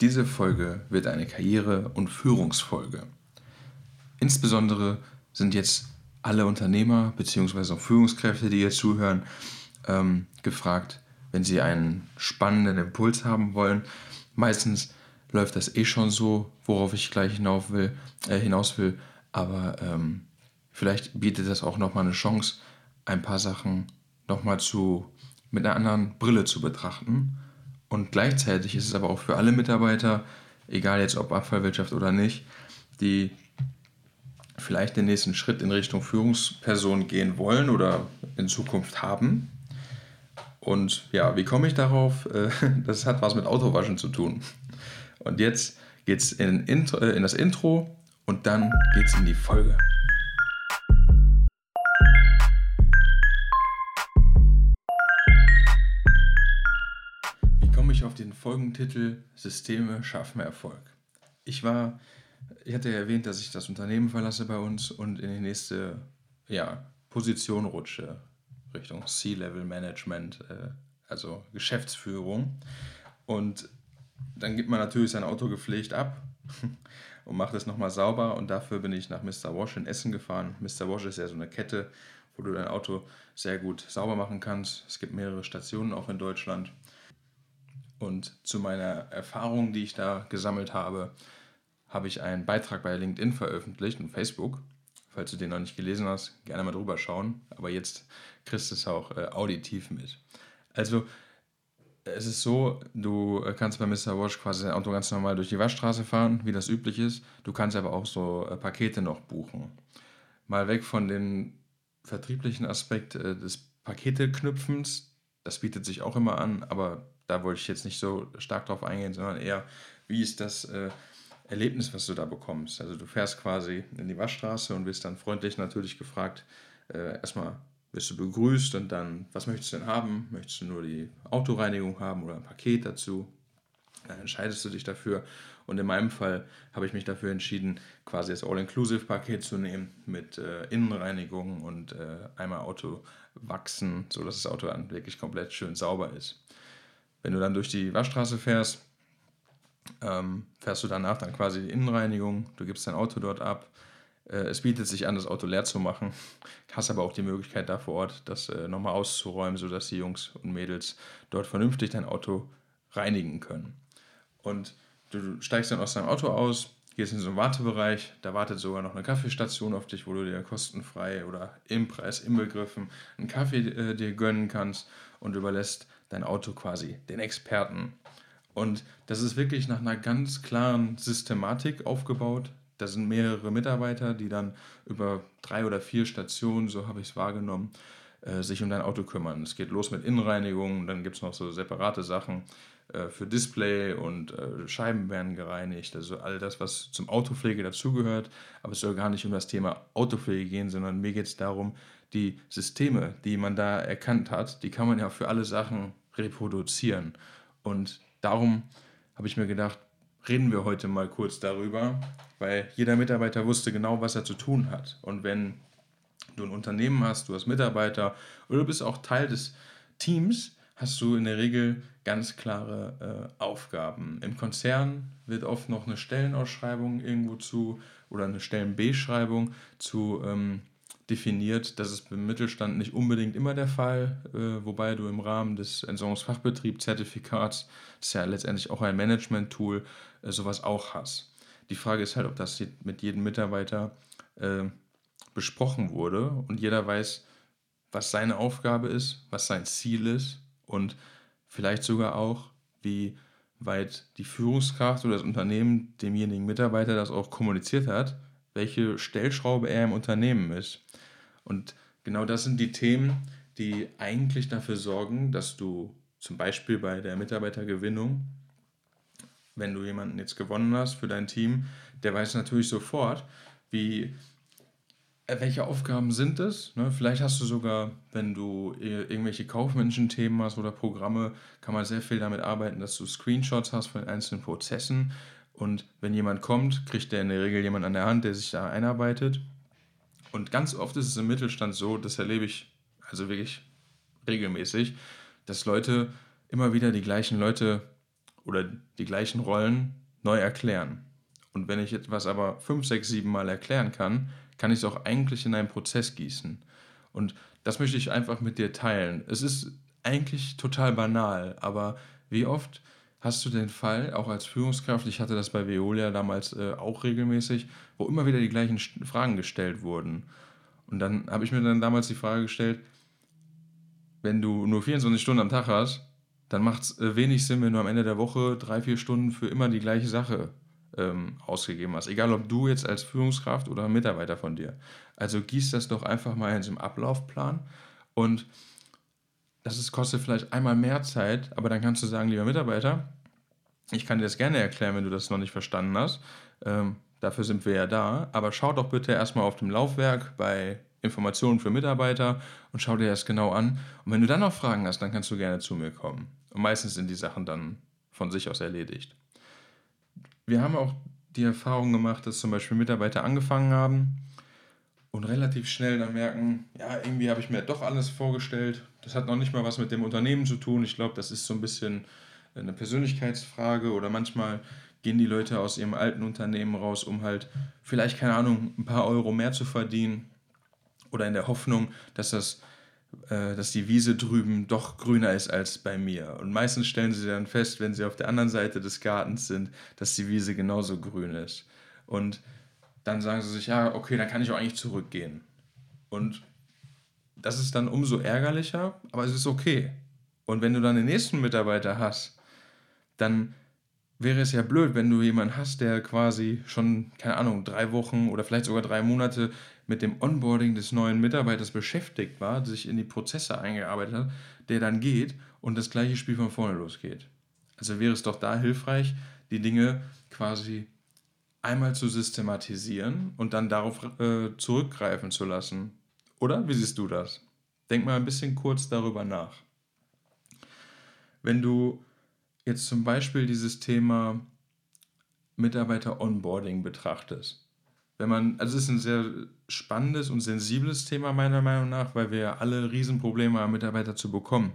Diese Folge wird eine Karriere- und Führungsfolge. Insbesondere sind jetzt alle Unternehmer bzw. auch Führungskräfte, die hier zuhören, ähm, gefragt, wenn sie einen spannenden Impuls haben wollen. Meistens läuft das eh schon so, worauf ich gleich hinauf will, äh, hinaus will, aber ähm, vielleicht bietet das auch nochmal eine Chance, ein paar Sachen nochmal mit einer anderen Brille zu betrachten. Und gleichzeitig ist es aber auch für alle Mitarbeiter, egal jetzt ob Abfallwirtschaft oder nicht, die vielleicht den nächsten Schritt in Richtung Führungsperson gehen wollen oder in Zukunft haben. Und ja, wie komme ich darauf? Äh, das hat was mit Autowaschen zu tun. Und jetzt geht es in, äh, in das Intro und dann geht es in die Folge. Folgentitel Systeme schaffen Erfolg? Ich war ich hatte ja erwähnt, dass ich das Unternehmen verlasse bei uns und in die nächste ja, Position rutsche, Richtung C-Level-Management, äh, also Geschäftsführung. Und dann gibt man natürlich sein Auto gepflegt ab und macht es nochmal sauber. Und dafür bin ich nach Mr. Wash in Essen gefahren. Mr. Wash ist ja so eine Kette, wo du dein Auto sehr gut sauber machen kannst. Es gibt mehrere Stationen auch in Deutschland. Und zu meiner Erfahrung, die ich da gesammelt habe, habe ich einen Beitrag bei LinkedIn veröffentlicht und Facebook. Falls du den noch nicht gelesen hast, gerne mal drüber schauen. Aber jetzt kriegst du es auch äh, auditiv mit. Also, es ist so, du äh, kannst bei Mr. Wash quasi dein Auto ganz normal durch die Waschstraße fahren, wie das üblich ist. Du kannst aber auch so äh, Pakete noch buchen. Mal weg von dem vertrieblichen Aspekt äh, des Paketeknüpfens. Das bietet sich auch immer an, aber da wollte ich jetzt nicht so stark drauf eingehen, sondern eher, wie ist das äh, Erlebnis, was du da bekommst. Also du fährst quasi in die Waschstraße und wirst dann freundlich natürlich gefragt, äh, erstmal wirst du begrüßt und dann, was möchtest du denn haben? Möchtest du nur die Autoreinigung haben oder ein Paket dazu? Dann entscheidest du dich dafür. Und in meinem Fall habe ich mich dafür entschieden, quasi das All-Inclusive-Paket zu nehmen mit äh, Innenreinigung und äh, einmal Auto wachsen, sodass das Auto dann wirklich komplett schön sauber ist. Wenn du dann durch die Waschstraße fährst, ähm, fährst du danach dann quasi die Innenreinigung, du gibst dein Auto dort ab. Äh, es bietet sich an, das Auto leer zu machen, hast aber auch die Möglichkeit da vor Ort, das äh, nochmal auszuräumen, sodass die Jungs und Mädels dort vernünftig dein Auto reinigen können. Und du steigst dann aus deinem Auto aus, gehst in so einen Wartebereich, da wartet sogar noch eine Kaffeestation auf dich, wo du dir kostenfrei oder im Preis inbegriffen einen Kaffee äh, dir gönnen kannst und überlässt dein Auto quasi den Experten und das ist wirklich nach einer ganz klaren Systematik aufgebaut. Da sind mehrere Mitarbeiter, die dann über drei oder vier Stationen, so habe ich es wahrgenommen, äh, sich um dein Auto kümmern. Es geht los mit Innenreinigung, dann gibt es noch so separate Sachen äh, für Display und äh, Scheiben werden gereinigt. Also all das, was zum Autopflege dazugehört. Aber es soll gar nicht um das Thema Autopflege gehen, sondern mir geht es darum, die Systeme, die man da erkannt hat, die kann man ja für alle Sachen reproduzieren. Und darum habe ich mir gedacht, reden wir heute mal kurz darüber, weil jeder Mitarbeiter wusste genau, was er zu tun hat. Und wenn du ein Unternehmen hast, du hast Mitarbeiter oder du bist auch Teil des Teams, hast du in der Regel ganz klare äh, Aufgaben. Im Konzern wird oft noch eine Stellenausschreibung irgendwo zu oder eine Stellenbeschreibung zu ähm, definiert. Das ist beim Mittelstand nicht unbedingt immer der Fall, äh, wobei du im Rahmen des Entsorgungsfachbetriebszertifikats, das ist ja letztendlich auch ein Management-Tool, äh, sowas auch hast. Die Frage ist halt, ob das mit jedem Mitarbeiter äh, besprochen wurde und jeder weiß, was seine Aufgabe ist, was sein Ziel ist und vielleicht sogar auch, wie weit die Führungskraft oder das Unternehmen demjenigen Mitarbeiter das auch kommuniziert hat, welche Stellschraube er im Unternehmen ist. Und genau das sind die Themen, die eigentlich dafür sorgen, dass du zum Beispiel bei der Mitarbeitergewinnung, wenn du jemanden jetzt gewonnen hast für dein Team, der weiß natürlich sofort, wie, äh, welche Aufgaben sind es. Ne? Vielleicht hast du sogar, wenn du irgendwelche kaufmännischen Themen hast oder Programme, kann man sehr viel damit arbeiten, dass du Screenshots hast von einzelnen Prozessen. Und wenn jemand kommt, kriegt der in der Regel jemand an der Hand, der sich da einarbeitet. Und ganz oft ist es im Mittelstand so, das erlebe ich also wirklich regelmäßig, dass Leute immer wieder die gleichen Leute oder die gleichen Rollen neu erklären. Und wenn ich etwas aber fünf, sechs, sieben Mal erklären kann, kann ich es auch eigentlich in einen Prozess gießen. Und das möchte ich einfach mit dir teilen. Es ist eigentlich total banal, aber wie oft hast du den Fall, auch als Führungskraft, ich hatte das bei Veolia damals äh, auch regelmäßig, wo immer wieder die gleichen Fragen gestellt wurden. Und dann habe ich mir dann damals die Frage gestellt, wenn du nur 24 Stunden am Tag hast, dann macht es äh, wenig Sinn, wenn du am Ende der Woche drei, vier Stunden für immer die gleiche Sache ähm, ausgegeben hast. Egal, ob du jetzt als Führungskraft oder Mitarbeiter von dir. Also gieß das doch einfach mal in so einem Ablaufplan und das ist, kostet vielleicht einmal mehr Zeit, aber dann kannst du sagen, lieber Mitarbeiter, ich kann dir das gerne erklären, wenn du das noch nicht verstanden hast. Ähm, dafür sind wir ja da. Aber schau doch bitte erstmal auf dem Laufwerk bei Informationen für Mitarbeiter und schau dir das genau an. Und wenn du dann noch Fragen hast, dann kannst du gerne zu mir kommen. Und meistens sind die Sachen dann von sich aus erledigt wir haben auch die Erfahrung gemacht, dass zum Beispiel Mitarbeiter angefangen haben und relativ schnell dann merken, ja, irgendwie habe ich mir doch alles vorgestellt. Das hat noch nicht mal was mit dem Unternehmen zu tun. Ich glaube, das ist so ein bisschen eine Persönlichkeitsfrage oder manchmal gehen die Leute aus ihrem alten Unternehmen raus, um halt vielleicht, keine Ahnung, ein paar Euro mehr zu verdienen oder in der Hoffnung, dass das äh, dass die Wiese drüben doch grüner ist als bei mir. Und meistens stellen sie dann fest, wenn sie auf der anderen Seite des Gartens sind, dass die Wiese genauso grün ist. Und dann sagen sie sich, ja, okay, dann kann ich auch eigentlich zurückgehen. Und das ist dann umso ärgerlicher, aber es ist okay. Und wenn du dann den nächsten Mitarbeiter hast, dann wäre es ja blöd, wenn du jemanden hast, der quasi schon, keine Ahnung, drei Wochen oder vielleicht sogar drei Monate mit dem Onboarding des neuen Mitarbeiters beschäftigt war, sich in die Prozesse eingearbeitet hat, der dann geht und das gleiche Spiel von vorne losgeht. Also wäre es doch da hilfreich, die Dinge quasi einmal zu systematisieren und dann darauf äh, zurückgreifen zu lassen. Oder wie siehst du das? Denk mal ein bisschen kurz darüber nach. Wenn du jetzt zum Beispiel dieses Thema Mitarbeiter-Onboarding betrachtest, wenn man, also es ist ein sehr spannendes und sensibles Thema meiner Meinung nach, weil wir ja alle Riesenprobleme haben, Mitarbeiter zu bekommen.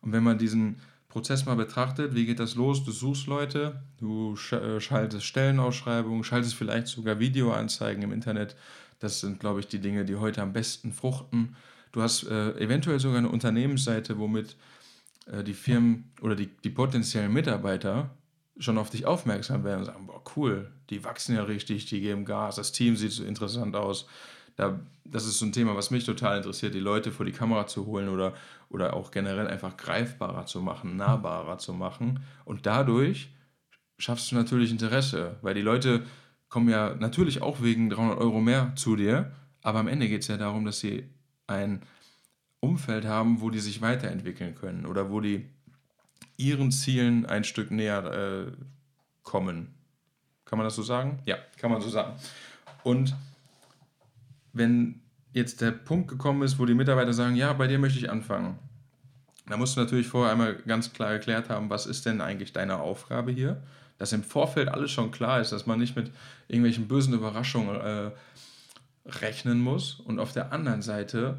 Und wenn man diesen Prozess mal betrachtet, wie geht das los? Du suchst Leute, du äh, schaltest Stellenausschreibungen, schaltest vielleicht sogar Videoanzeigen im Internet. Das sind, glaube ich, die Dinge, die heute am besten fruchten. Du hast äh, eventuell sogar eine Unternehmensseite, womit äh, die Firmen oder die, die potenziellen Mitarbeiter schon auf dich aufmerksam werden und sagen, boah, cool, die wachsen ja richtig, die geben Gas, das Team sieht so interessant aus. Da, das ist so ein Thema, was mich total interessiert, die Leute vor die Kamera zu holen oder, oder auch generell einfach greifbarer zu machen, nahbarer zu machen. Und dadurch schaffst du natürlich Interesse, weil die Leute kommen ja natürlich auch wegen 300 Euro mehr zu dir, aber am Ende geht es ja darum, dass sie ein Umfeld haben, wo die sich weiterentwickeln können oder wo die ihren Zielen ein Stück näher äh, kommen. Kann man das so sagen? Ja, kann man so sagen. Und wenn jetzt der Punkt gekommen ist, wo die Mitarbeiter sagen, ja, bei dir möchte ich anfangen, dann musst du natürlich vorher einmal ganz klar erklärt haben, was ist denn eigentlich deine Aufgabe hier? Dass im Vorfeld alles schon klar ist, dass man nicht mit irgendwelchen bösen Überraschungen äh, rechnen muss. Und auf der anderen Seite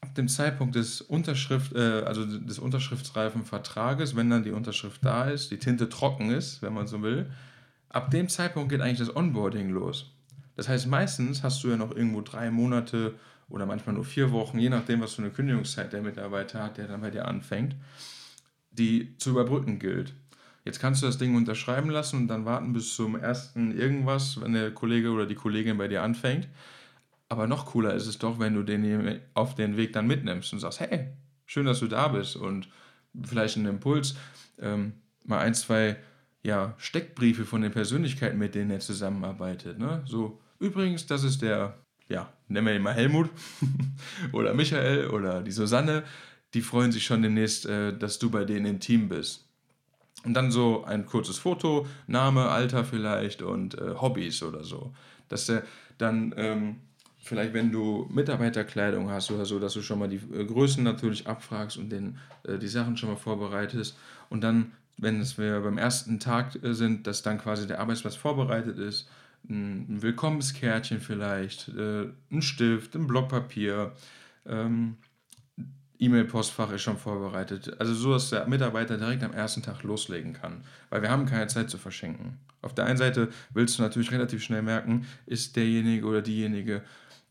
ab dem Zeitpunkt des Unterschrift, äh, also des unterschriftsreifen Vertrages, wenn dann die Unterschrift da ist, die Tinte trocken ist, wenn man so will, ab dem Zeitpunkt geht eigentlich das Onboarding los. Das heißt, meistens hast du ja noch irgendwo drei Monate oder manchmal nur vier Wochen, je nachdem, was für eine Kündigungszeit der Mitarbeiter hat, der dann bei dir anfängt, die zu überbrücken gilt. Jetzt kannst du das Ding unterschreiben lassen und dann warten bis zum ersten irgendwas, wenn der Kollege oder die Kollegin bei dir anfängt. Aber noch cooler ist es doch, wenn du den auf den Weg dann mitnimmst und sagst, hey, schön, dass du da bist und vielleicht einen Impuls, ähm, mal ein, zwei ja, Steckbriefe von den Persönlichkeiten, mit denen er zusammenarbeitet. Ne? So, übrigens, das ist der, ja, nennen wir ihn mal Helmut oder Michael oder die Susanne, die freuen sich schon demnächst, äh, dass du bei denen im Team bist. Und dann so ein kurzes Foto, Name, Alter vielleicht und äh, Hobbys oder so. Dass er dann ähm, vielleicht wenn du Mitarbeiterkleidung hast oder so, dass du schon mal die äh, Größen natürlich abfragst und den, äh, die Sachen schon mal vorbereitest und dann, wenn es wir beim ersten Tag äh, sind, dass dann quasi der Arbeitsplatz vorbereitet ist, ein, Willkommenskärtchen vielleicht, ein Stift, ein Block Papier, ähm, E-Mail-Postfach ist schon vorbereitet. Also so, dass der Mitarbeiter direkt am ersten Tag loslegen kann. Weil wir haben keine Zeit zu verschenken. Auf der einen Seite willst du natürlich relativ schnell merken, ist derjenige oder diejenige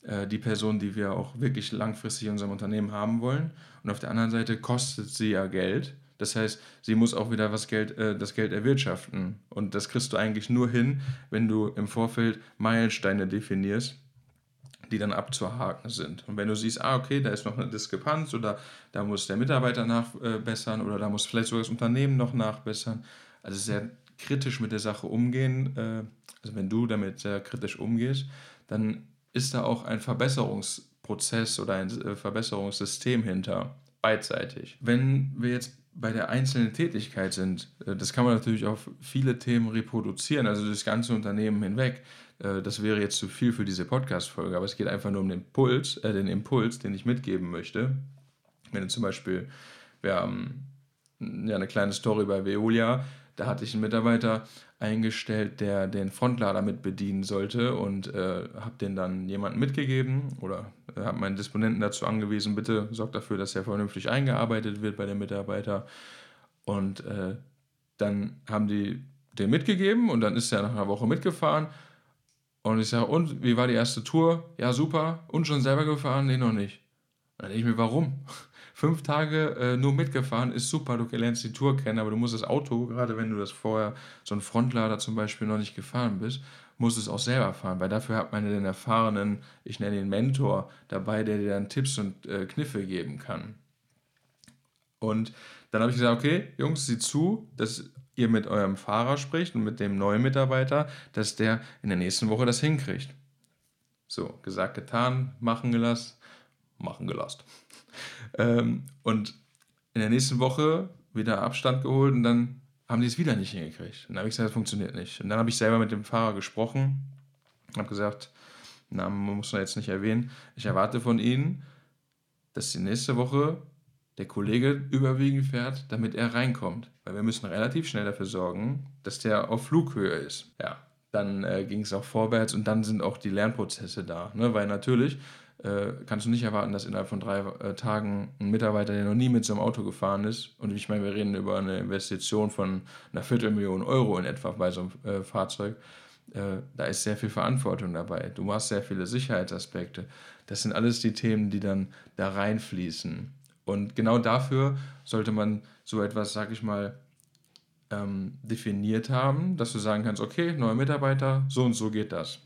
äh, die Person, die wir auch wirklich langfristig in unserem Unternehmen haben wollen. Und auf der anderen Seite kostet sie ja Geld. Das heißt, sie muss auch wieder was Geld, äh, das Geld erwirtschaften. Und das kriegst du eigentlich nur hin, wenn du im Vorfeld Meilensteine definierst die dann abzuhaken sind. Und wenn du siehst, ah, okay, da ist noch eine Diskrepanz oder da muss der Mitarbeiter nachbessern oder da muss vielleicht sogar das Unternehmen noch nachbessern, also sehr kritisch mit der Sache umgehen, äh, also wenn du damit sehr kritisch umgehst, dann ist da auch ein Verbesserungsprozess oder ein äh, Verbesserungssystem hinter, beidseitig. Wenn wir jetzt bei der einzelnen Tätigkeit sind, äh, das kann man natürlich auf viele Themen reproduzieren, also das ganze Unternehmen hinweg. Äh, das wäre jetzt zu viel für diese Podcast-Folge, aber es geht einfach nur um den Impuls, äh, den Impuls, den ich mitgeben möchte. Wenn du zum Beispiel, wir haben ja eine kleine Story bei Veolia, da hatte ich einen Mitarbeiter eingestellt, der den Frontlader mit bedienen sollte und äh, habe den dann jemandem mitgegeben oder äh, habe meinen Disponenten dazu angewiesen, bitte sorgt dafür, dass er vernünftig eingearbeitet wird bei dem Mitarbeiter. Und äh, dann haben die den mitgegeben und dann ist er nach einer Woche mitgefahren und ich sage, und wie war die erste Tour? Ja, super. Und schon selber gefahren? Nee, noch nicht. dann denke ich mir, warum? Fünf Tage äh, nur mitgefahren ist super, du lernst die Tour kennen, aber du musst das Auto, gerade wenn du das vorher, so ein Frontlader zum Beispiel, noch nicht gefahren bist, musst es auch selber fahren, weil dafür hat man den erfahrenen, ich nenne ihn Mentor, dabei, der dir dann Tipps und äh, Kniffe geben kann. Und dann habe ich gesagt, okay, Jungs, sieh zu, dass ihr mit eurem Fahrer spricht und mit dem neuen Mitarbeiter, dass der in der nächsten Woche das hinkriegt. So, gesagt, getan, machen gelassen, machen gelassen. ähm, und in der nächsten Woche wieder Abstand geholt und dann haben die es wieder nicht hingekriegt. Und dann habe ich gesagt, das funktioniert nicht. Und dann habe ich selber mit dem Fahrer gesprochen, habe gesagt, Namen muss man jetzt nicht erwähnen, ich erwarte von Ihnen, dass die nächste Woche der Kollege überwiegend fährt, damit er reinkommt. Weil wir müssen relativ schnell dafür sorgen, dass der auf Flughöhe ist. Ja, dann äh, ging es auch vorwärts und dann sind auch die Lernprozesse da. Ne? Weil natürlich äh, kannst du nicht erwarten, dass innerhalb von drei äh, Tagen ein Mitarbeiter, der noch nie mit so einem Auto gefahren ist, und ich meine, wir reden über eine Investition von einer Viertelmillion Euro in etwa bei so einem äh, Fahrzeug, äh, da ist sehr viel Verantwortung dabei. Du machst sehr viele Sicherheitsaspekte. Das sind alles die Themen, die dann da reinfließen. Und genau dafür sollte man so etwas, sag ich mal, ähm, definiert haben, dass du sagen kannst, okay, neuer Mitarbeiter, so und so geht das.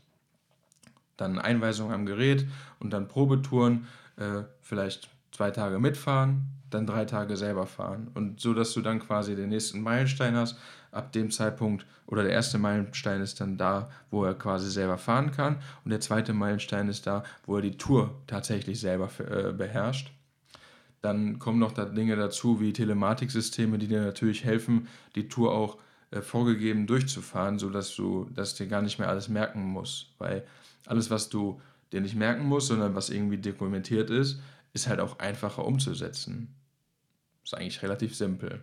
Dann Einweisung am Gerät und dann Probetouren, äh, vielleicht zwei Tage mitfahren, dann drei Tage selber fahren. Und so, dass du dann quasi den nächsten Meilenstein hast, ab dem Zeitpunkt, oder der erste Meilenstein ist dann da, wo er quasi selber fahren kann. Und der zweite Meilenstein ist da, wo er die Tour tatsächlich selber äh, beherrscht. Dann kommen noch da Dinge dazu wie Telematiksysteme, die dir natürlich helfen, die Tour auch äh, vorgegeben durchzufahren, sodass du das dir gar nicht mehr alles merken musst. Weil alles, was du dir nicht merken musst, sondern was irgendwie dokumentiert ist, ist halt auch einfacher umzusetzen. Ist eigentlich relativ simpel.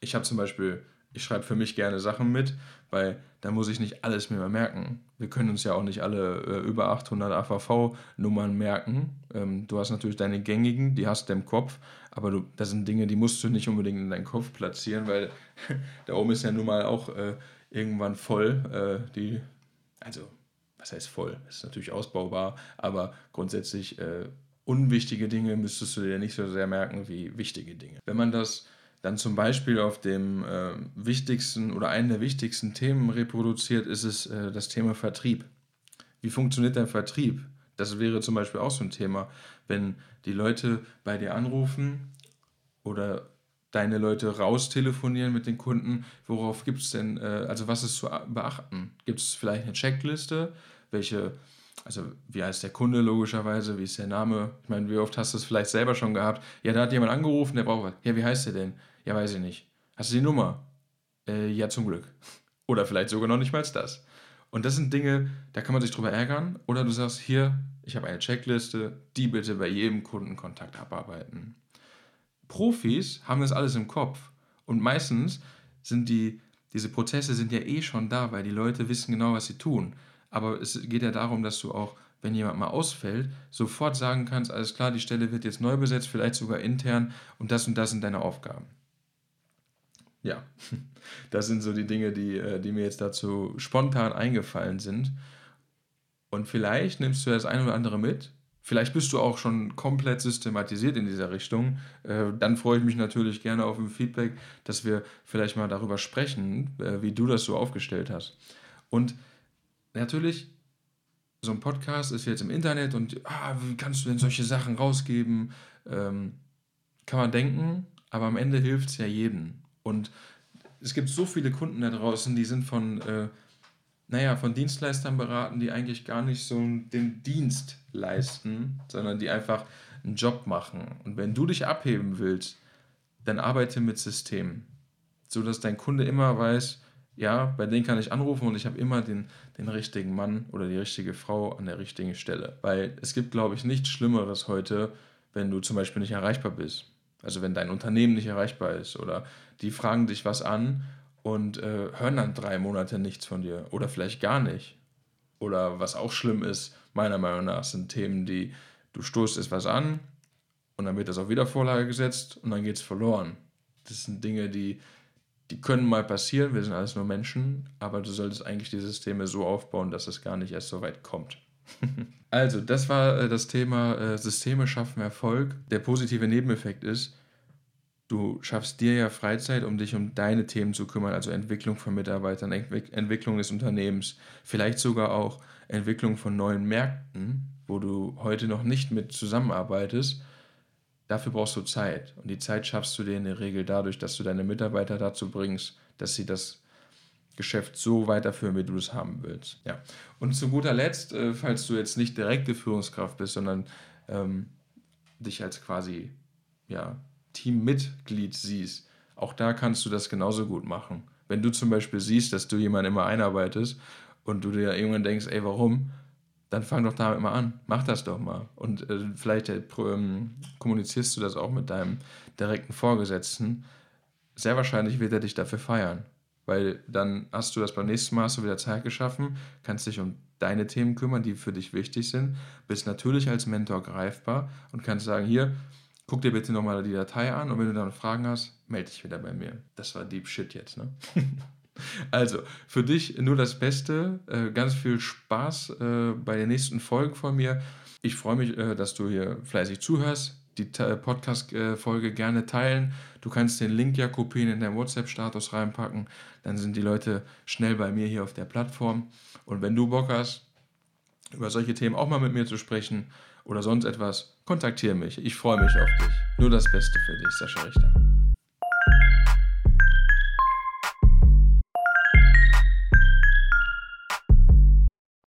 Ich habe zum Beispiel ich schreibe für mich gerne Sachen mit, weil da muss ich nicht alles mir mal merken. Wir können uns ja auch nicht alle äh, über 800 AVV-Nummern merken. Ähm, du hast natürlich deine gängigen, die hast du im Kopf, aber du, das sind Dinge, die musst du nicht unbedingt in deinen Kopf platzieren, weil da oben ist ja nun mal auch äh, irgendwann voll. Äh, die, also, was heißt voll? Das ist natürlich ausbaubar, aber grundsätzlich äh, unwichtige Dinge müsstest du dir nicht so sehr merken wie wichtige Dinge. Wenn man das dann zum Beispiel auf dem äh, wichtigsten oder einen der wichtigsten Themen reproduziert, ist es äh, das Thema Vertrieb. Wie funktioniert der Vertrieb? Das wäre zum Beispiel auch so ein Thema, wenn die Leute bei dir anrufen oder deine Leute raustelefonieren mit den Kunden, worauf gibt es denn, äh, also was ist zu beachten? Gibt es vielleicht eine Checkliste? Welche, also wie heißt der Kunde logischerweise, wie ist der Name? Ich meine, wie oft hast du es vielleicht selber schon gehabt? Ja, da hat jemand angerufen, der braucht was. Ja, wie heißt der denn? Ja, weiß ich nicht. Hast du die Nummer? Äh, ja, zum Glück. Oder vielleicht sogar noch nicht mal das. Und das sind Dinge, da kann man sich drüber ärgern. Oder du sagst, hier, ich habe eine Checkliste, die bitte bei jedem Kundenkontakt abarbeiten. Profis haben das alles im Kopf. Und meistens sind die, diese Prozesse sind ja eh schon da, weil die Leute wissen genau, was sie tun. Aber es geht ja darum, dass du auch wenn jemand mal ausfällt, sofort sagen kannst, alles klar, die Stelle wird jetzt neu besetzt, vielleicht sogar intern und das und das sind deine Aufgaben. Ja, das sind so die Dinge, die, äh, die mir jetzt dazu spontan eingefallen sind. Und vielleicht nimmst du das eine oder andere mit. Vielleicht bist du auch schon komplett systematisiert in dieser Richtung. Äh, dann freue ich mich natürlich gerne auf ein Feedback, dass wir vielleicht mal darüber sprechen, äh, wie du das so aufgestellt hast. Und natürlich, so ein Podcast ist jetzt im Internet und ah, wie kannst du denn solche Sachen rausgeben? Ähm, kann man denken, aber am Ende hilft es ja jedem. Und es gibt so viele Kunden da draußen, die sind von, äh, naja, von Dienstleistern beraten, die eigentlich gar nicht so den Dienst leisten, sondern die einfach einen Job machen. Und wenn du dich abheben willst, dann arbeite mit Systemen, sodass dein Kunde immer weiß, ja, bei denen kann ich anrufen und ich habe immer den, den richtigen Mann oder die richtige Frau an der richtigen Stelle. Weil es gibt, glaube ich, nichts Schlimmeres heute, wenn du zum Beispiel nicht erreichbar bist. Also wenn dein Unternehmen nicht erreichbar ist oder die fragen dich was an und äh, hören dann drei Monate nichts von dir oder vielleicht gar nicht. Oder was auch schlimm ist, meiner Meinung nach, sind Themen, die du stoßt etwas an und dann wird das auf Wiedervorlage gesetzt und dann geht es verloren. Das sind Dinge, die, die können mal passieren, wir sind alles nur Menschen, aber du solltest eigentlich die Systeme so aufbauen, dass es gar nicht erst so weit kommt. also, das war äh, das Thema äh, Systeme schaffen Erfolg. Der positive Nebeneffekt ist, du schaffst dir ja Freizeit, um dich um deine Themen zu kümmern, also Entwicklung von Mitarbeitern, Entwick Entwicklung des Unternehmens, vielleicht sogar auch Entwicklung von neuen Märkten, wo du heute noch nicht mit zusammenarbeitest. Dafür brauchst du Zeit. Und die Zeit schaffst du dir in der Regel dadurch, dass du deine Mitarbeiter dazu bringst, dass sie das Geschäft so weiterführen, wie du es haben willst. Ja. Und zu guter Letzt, äh, falls du jetzt nicht direkte Führungskraft bist, sondern ähm, dich als quasi ja, Teammitglied siehst, auch da kannst du das genauso gut machen. Wenn du zum Beispiel siehst, dass du jemanden immer einarbeitest und du dir irgendwann denkst, ey, warum? Dann fang doch damit mal an. Mach das doch mal. Und äh, vielleicht äh, ähm, kommunizierst du das auch mit deinem direkten Vorgesetzten. Sehr wahrscheinlich wird er dich dafür feiern. Weil dann hast du das beim nächsten Mal, du wieder Zeit geschaffen, kannst dich um deine Themen kümmern, die für dich wichtig sind, bist natürlich als Mentor greifbar und kannst sagen, hier, guck dir bitte nochmal die Datei an und wenn du dann Fragen hast, melde dich wieder bei mir. Das war Deep Shit jetzt, ne? also, für dich nur das Beste. Äh, ganz viel Spaß äh, bei den nächsten Folgen von mir. Ich freue mich, äh, dass du hier fleißig zuhörst. Die Podcast-Folge gerne teilen. Du kannst den Link ja kopieren in deinen WhatsApp-Status reinpacken. Dann sind die Leute schnell bei mir hier auf der Plattform. Und wenn du Bock hast, über solche Themen auch mal mit mir zu sprechen, oder sonst etwas, kontaktiere mich. Ich freue mich auf dich. Nur das Beste für dich, Sascha Richter.